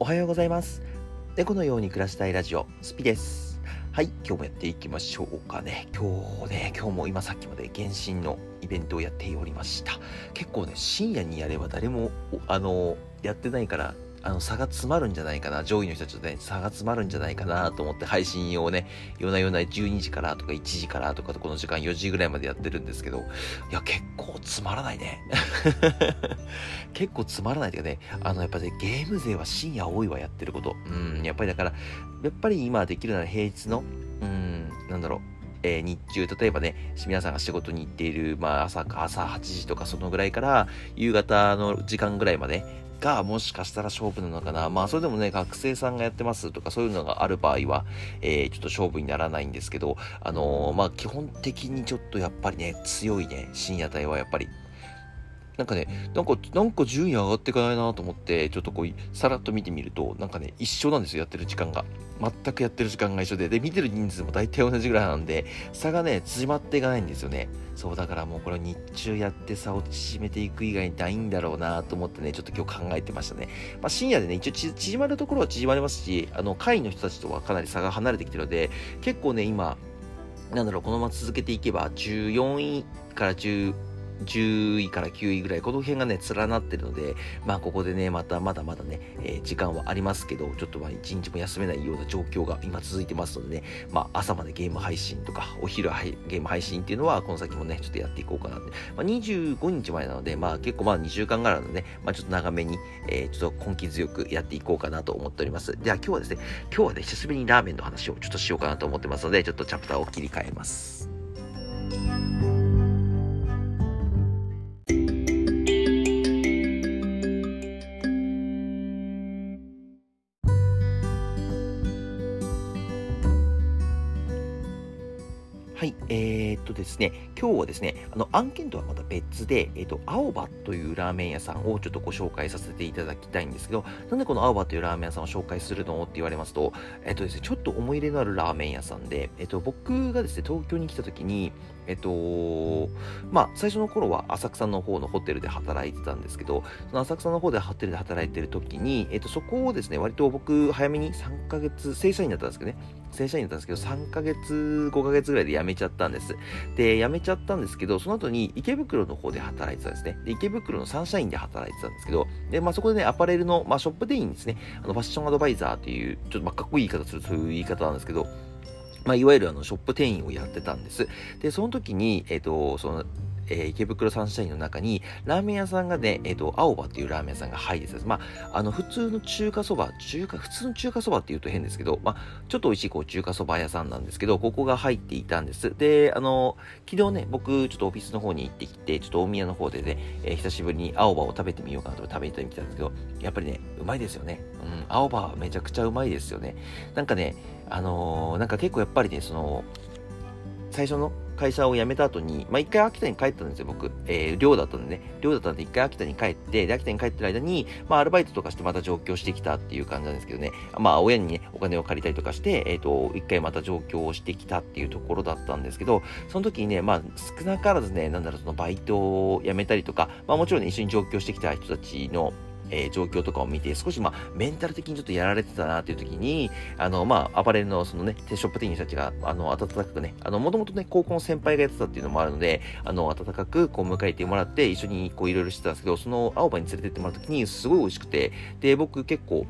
おはようございます。猫のように暮らしたいラジオスピです。はい今日もやっていきましょうかね。今日ね今日も今さっきまで原神のイベントをやっておりました。結構ね深夜にやれば誰もあのやってないからあの差が詰まるんじゃないかな、上位の人たちとね、差が詰まるんじゃないかなと思って配信をね、夜な夜な12時からとか1時からとかこの時間4時ぐらいまでやってるんですけど、いや、結構つまらないね。結構つまらないというかね、あの、やっぱね、ゲーム勢は深夜多いわ、やってること。うん、やっぱりだから、やっぱり今できるなら平日の、うん、なんだろう、えー、日中、例えばね、皆さんが仕事に行っている、まあ朝か朝8時とかそのぐらいから夕方の時間ぐらいまでがもしかしたら勝負なのかな。まあそれでもね、学生さんがやってますとかそういうのがある場合は、えー、ちょっと勝負にならないんですけど、あのー、まあ基本的にちょっとやっぱりね、強いね、深夜帯はやっぱりなんかね、なんか、なんか順位上がっていかないなと思って、ちょっとこう、さらっと見てみると、なんかね、一緒なんですよ、やってる時間が。全くやってる時間が一緒で、で、見てる人数も大体同じぐらいなんで、差がね、縮まっていかないんですよね。そう、だからもうこれ日中やって差を縮めていく以外にないんだろうなと思ってね、ちょっと今日考えてましたね。まあ、深夜でね、一応縮まるところは縮まりますし、あの、会の人たちとはかなり差が離れてきてるので、結構ね、今、なんだろう、このまま続けていけば、14位から10、10位から9位ぐらい、この辺がね、連なってるので、まあ、ここでね、また、まだまだね、えー、時間はありますけど、ちょっとまあ、一日も休めないような状況が今続いてますのでね、まあ、朝までゲーム配信とか、お昼ゲーム配信っていうのは、この先もね、ちょっとやっていこうかなって。まあ、25日前なので、まあ、結構まあ、2週間ぐらいのね、まあ、ちょっと長めに、えー、ちょっと根気強くやっていこうかなと思っております。では、今日はですね、今日はね、久しぶりにラーメンの話をちょっとしようかなと思ってますので、ちょっとチャプターを切り替えます。とですね、今日はですね、あの案件とはまた別で、えー、っと、青葉というラーメン屋さんをちょっとご紹介させていただきたいんですけど、なんでこの青葉というラーメン屋さんを紹介するのって言われますと、えー、っとですね、ちょっと思い入れのあるラーメン屋さんで、えっと、僕がですね、東京に来た時に、えっと、まあ、最初の頃は浅草の方のホテルで働いてたんですけど、その浅草の方でホテルで働いてる時に、えっと、そこをですね、割と僕、早めに3ヶ月、正社員だったんですけどね、正社員だったんですけど、3ヶ月、5ヶ月ぐらいで辞めちゃったんです。で、辞めちゃったんですけど、その後に池袋の方で働いてたんですね。で、池袋のサンシャインで働いてたんですけど、で、まあ、そこでね、アパレルの、まあ、ショップ店員ですね、あの、ファッションアドバイザーという、ちょっとまあ、かっこいい言い方する、そういう言い方なんですけど、まあ、いわゆるあのショップ店員をやってたんです。で、その時に、えっ、ー、と、その、えー、池袋サンシャインの中に、ラーメン屋さんがね、えっ、ー、と、青葉っていうラーメン屋さんが入ってたんです。まあ、あの、普通の中華そば、中華、普通の中華そばって言うと変ですけど、まあ、ちょっと美味しいこう中華そば屋さんなんですけど、ここが入っていたんです。で、あの、昨日ね、僕、ちょっとオフィスの方に行ってきて、ちょっと大宮の方でね、えー、久しぶりに青葉を食べてみようかなと食べてみたんですけど、やっぱりね、うまいですよね。うん、青葉はめちゃくちゃうまいですよね。なんかね、あのー、なんか結構やっぱりね、その、最初の会社を辞めた後に、まあ、一回秋田に帰ったんですよ、僕。えー、寮だったんでね。寮だったんで一回秋田に帰って、で、秋田に帰ってる間に、まあ、アルバイトとかしてまた上京してきたっていう感じなんですけどね。まあ、親にね、お金を借りたりとかして、えっ、ー、と、一回また上京をしてきたっていうところだったんですけど、その時にね、まあ、少なからずね、なんだろう、そのバイトを辞めたりとか、まあ、もちろんね、一緒に上京してきた人たちの、えー、状況とかを見て、少しまあ、メンタル的にちょっとやられてたなという時に、あの、まあ、アパレルのそのね、ショップ店員たちが、あの、温かくね、あの、もともとね、高校の先輩がやってたっていうのもあるので、あの、温かくこう迎えてもらって、一緒にこういろいろしてたんですけど、その青葉に連れてってもらった時に、すごい美味しくて、で、僕結構、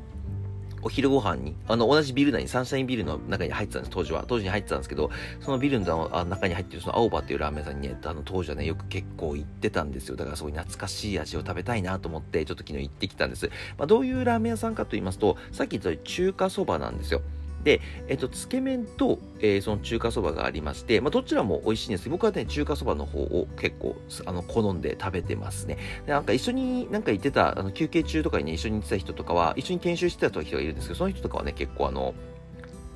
お昼ご飯に、あの、同じビル内に、サンシャインビルの中に入ってたんです、当時は。当時に入ってたんですけど、そのビルの中に入ってるその青葉っていうラーメン屋さんにね、あの、当時はね、よく結構行ってたんですよ。だからすごい懐かしい味を食べたいなと思って、ちょっと昨日行ってきたんです。まあ、どういうラーメン屋さんかと言いますと、さっき言ったように中華そばなんですよ。で、えっと、つけ麺と、えー、その中華そばがありまして、まあ、どちらも美味しいんですけど、僕はね、中華そばの方を結構、あの、好んで食べてますね。でなんか一緒になんか行ってた、あの、休憩中とかにね、一緒に行ってた人とかは、一緒に研修してた人がいるんですけど、その人とかはね、結構あの、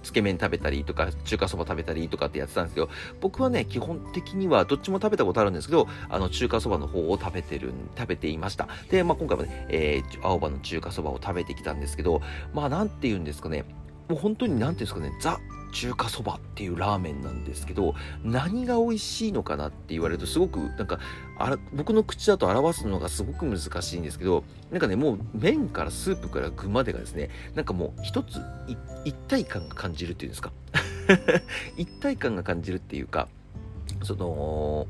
つけ麺食べたりとか、中華そば食べたりとかってやってたんですけど、僕はね、基本的にはどっちも食べたことあるんですけど、あの、中華そばの方を食べてる、食べていました。で、まあ、今回もね、えー、青葉の中華そばを食べてきたんですけど、まあ、なんて言うんですかね、もう本当に何ていうんですかね、ザ中華そばっていうラーメンなんですけど何が美味しいのかなって言われるとすごくなんかあら僕の口だと表すのがすごく難しいんですけどなんかねもう麺からスープから具までがですねなんかもう一つ一体感が感じるっていうんですか。一体感が感じるっていうかその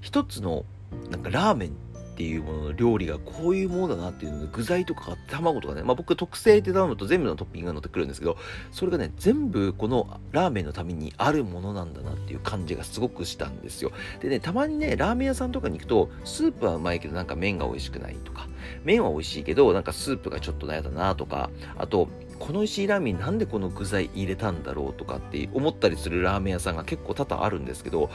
一つのなんかラーメンっていうものの料理がこういうものだなっていうので具材とか卵とかね、まあ、僕特製って頼むと全部のトッピングが乗ってくるんですけどそれがね全部このラーメンのためにあるものなんだなっていう感じがすごくしたんですよ。でねたまにねラーメン屋さんとかに行くとスープはうまいけどなんか麺が美味しくないとか。麺は美味しいけどなんかスープがちょっと悩だなとか。あとこの石井ラーメンなんでこの具材入れたんだろうとかって思ったりするラーメン屋さんが結構多々あるんですけど、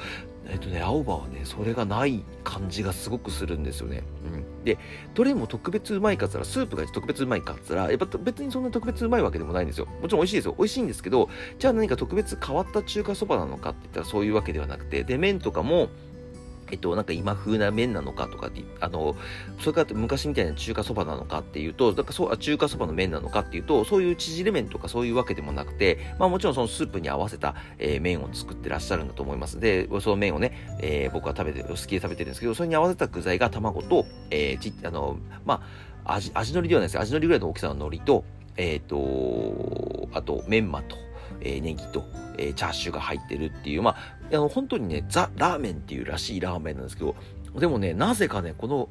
えっとね、青葉はね、それがない感じがすごくするんですよね。うん。で、どれも特別うまいかっつったら、スープが特別うまいかっつったら、やっぱ別にそんな特別うまいわけでもないんですよ。もちろん美味しいですよ。美味しいんですけど、じゃあ何か特別変わった中華そばなのかって言ったらそういうわけではなくて、で、麺とかも、えっと、なんか今風な麺なのかとかあの、それから昔みたいな中華そばなのかっていうと、なんかそう、中華そばの麺なのかっていうと、そういう縮れ麺とかそういうわけでもなくて、まあもちろんそのスープに合わせた、えー、麺を作ってらっしゃるんだと思います。で、その麺をね、えー、僕は食べて、好きで食べてるんですけど、それに合わせた具材が卵と、えー、ち、あの、まあ、味、味のりではないです味のりぐらいの大きさの海苔と、えっ、と、あと、メンマと、えー、ネギと、えー、チャーシューが入ってるっていう、まあ、あの、本当にね、ザ・ラーメンっていうらしいラーメンなんですけど、でもね、なぜかね、この、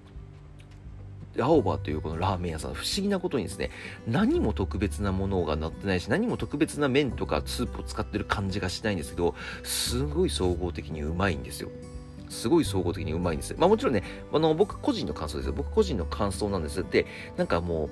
青葉というこのラーメン屋さん、不思議なことにですね、何も特別なものが乗ってないし、何も特別な麺とかスープを使ってる感じがしないんですけど、すごい総合的にうまいんですよ。すごい総合的にうまいんです。まあもちろんね、あの、僕個人の感想ですよ。僕個人の感想なんです。で、なんかもう、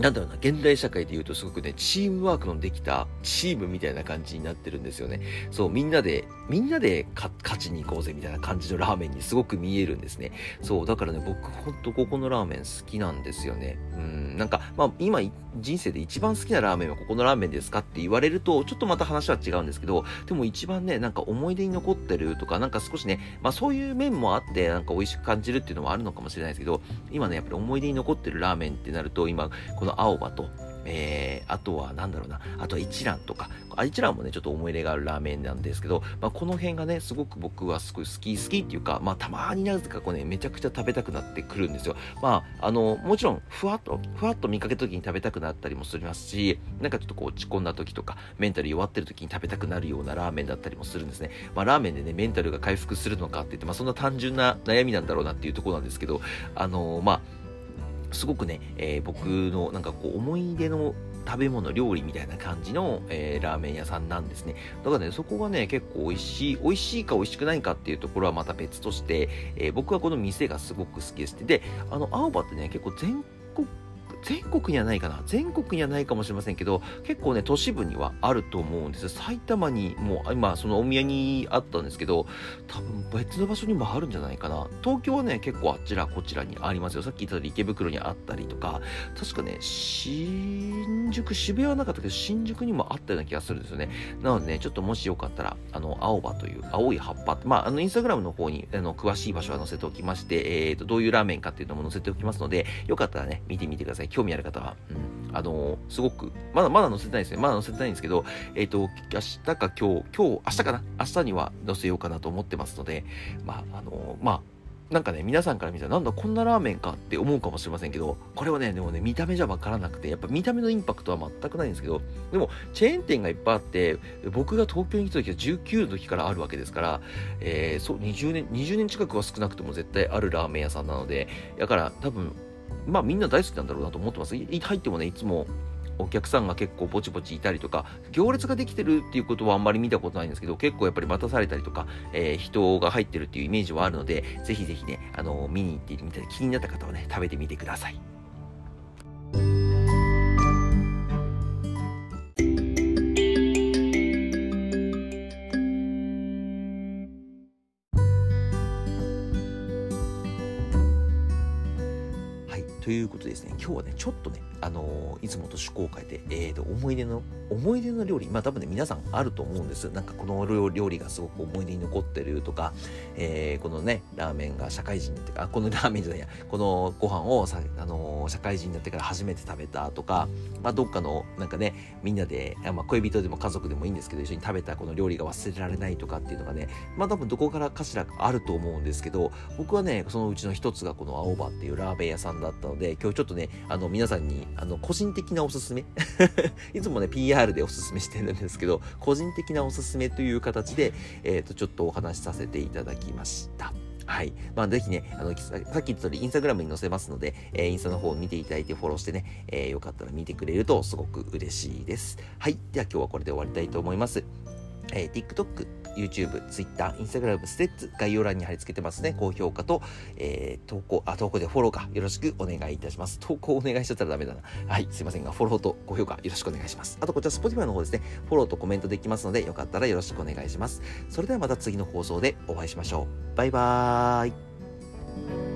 なんだろうな、現代社会で言うとすごくね、チームワークのできたチームみたいな感じになってるんですよね。そう、みんなで、みんなで勝ちに行こうぜみたいな感じのラーメンにすごく見えるんですね。そう、だからね、僕ほんとここのラーメン好きなんですよね。うん、なんか、まあ今、人生で一番好きなラーメンはここのラーメンですかって言われると、ちょっとまた話は違うんですけど、でも一番ね、なんか思い出に残ってるとか、なんか少しね、まあそういう面もあって、なんか美味しく感じるっていうのもあるのかもしれないですけど、今ね、やっぱり思い出に残ってるラーメンってなると、今、この青葉と、えー、あとはなんだろうな、あとは一蘭とか、あ一蘭もね、ちょっと思い入れがあるラーメンなんですけど、まあ、この辺がね、すごく僕はすごい好き、好きっていうか、まあ、たまになぜかこうね、めちゃくちゃ食べたくなってくるんですよ。まあ、あの、もちろん、ふわっと、ふわっと見かけた時に食べたくなったりもしますし、なんかちょっとこう落ち込んだ時とか、メンタル弱ってる時に食べたくなるようなラーメンだったりもするんですね。まあ、ラーメンでね、メンタルが回復するのかって言って、まあ、そんな単純な悩みなんだろうなっていうところなんですけど、あのまあ、すごくね、えー、僕のなんかこう思い出の食べ物、料理みたいな感じの、えー、ラーメン屋さんなんですね。だからね、そこがね、結構美味しい、美味しいか美味しくないかっていうところはまた別として、えー、僕はこの店がすごく好きです。で、あの、青葉ってね、結構全国全国にはないかな全国にはないかもしれませんけど、結構ね、都市部にはあると思うんです。埼玉にも、今、そのお宮にあったんですけど、多分別の場所にもあるんじゃないかな。東京はね、結構あちらこちらにありますよ。さっき言った池袋にあったりとか、確かね、新宿、渋谷はなかったけど、新宿にもあったような気がするんですよね。なのでね、ちょっともしよかったら、あの、青葉という青い葉っぱ、まあ、あの、インスタグラムの方に、あの、詳しい場所は載せておきまして、えっ、ー、と、どういうラーメンかっていうのも載せておきますので、よかったらね、見てみてください。興味ある方は、うん、あのー、すごく、まだまだ載せてないですね。まだ載せてないんですけど、えっ、ー、と、明日か今日、今日、明日かな？明日には載せようかなと思ってますので、まあ、あのー、まあ、なんかね、皆さんから見たら、なんだ、こんなラーメンかって思うかもしれませんけど、これはね、でもね、見た目じゃわからなくて、やっぱ見た目のインパクトは全くないんですけど、でも、チェーン店がいっぱいあって、僕が東京に来た時は19の時からあるわけですから、えー、そう、20年、20年近くは少なくとも絶対あるラーメン屋さんなので、だから多分、まあみんな大好きなんだろうなと思ってます。入ってもね、いつもお客さんが結構ぼちぼちいたりとか、行列ができてるっていうことはあんまり見たことないんですけど、結構やっぱり待たされたりとか、えー、人が入ってるっていうイメージはあるので、ぜひぜひね、あのー、見に行ってみたい気になった方はね、食べてみてください。ということですね、今日はね、ちょっとね、あのー、いつもと趣向を変えて、えーと、思い出の、思い出の料理、まあ多分ね、皆さんあると思うんです。なんかこの料理がすごく思い出に残ってるとか、えー、このね、ラーメンが社会人になってから、このラーメンじゃないや、このご飯をさ、あのー、社会人になってから初めて食べたとか、まあどっかの、なんかね、みんなで、まあ恋人でも家族でもいいんですけど、一緒に食べたこの料理が忘れられないとかっていうのがね、まあ多分どこからかしらあると思うんですけど、僕はね、そのうちの一つがこの青葉っていうラーメン屋さんだったのので、今日ちょっとね、あの、皆さんに、あの、個人的なおすすめ いつもね、PR でおすすめしてるんですけど、個人的なおすすめという形で、えっ、ー、と、ちょっとお話しさせていただきました。はい。まあ、ぜひね、あの、さっき言った通り、インスタグラムに載せますので、えー、インスタの方を見ていただいてフォローしてね、えー、よかったら見てくれるとすごく嬉しいです。はい。では今日はこれで終わりたいと思います。えー、TikTok、YouTube、Twitter、Instagram、ステッツ、概要欄に貼り付けてますね。高評価と、えー、投稿、あ、投稿でフォローか、よろしくお願いいたします。投稿お願いしちゃったらダメだな。はい、すいませんが、フォローと高評価よろしくお願いします。あと、こちら Spotify の方ですね、フォローとコメントできますので、よかったらよろしくお願いします。それではまた次の放送でお会いしましょう。バイバーイ。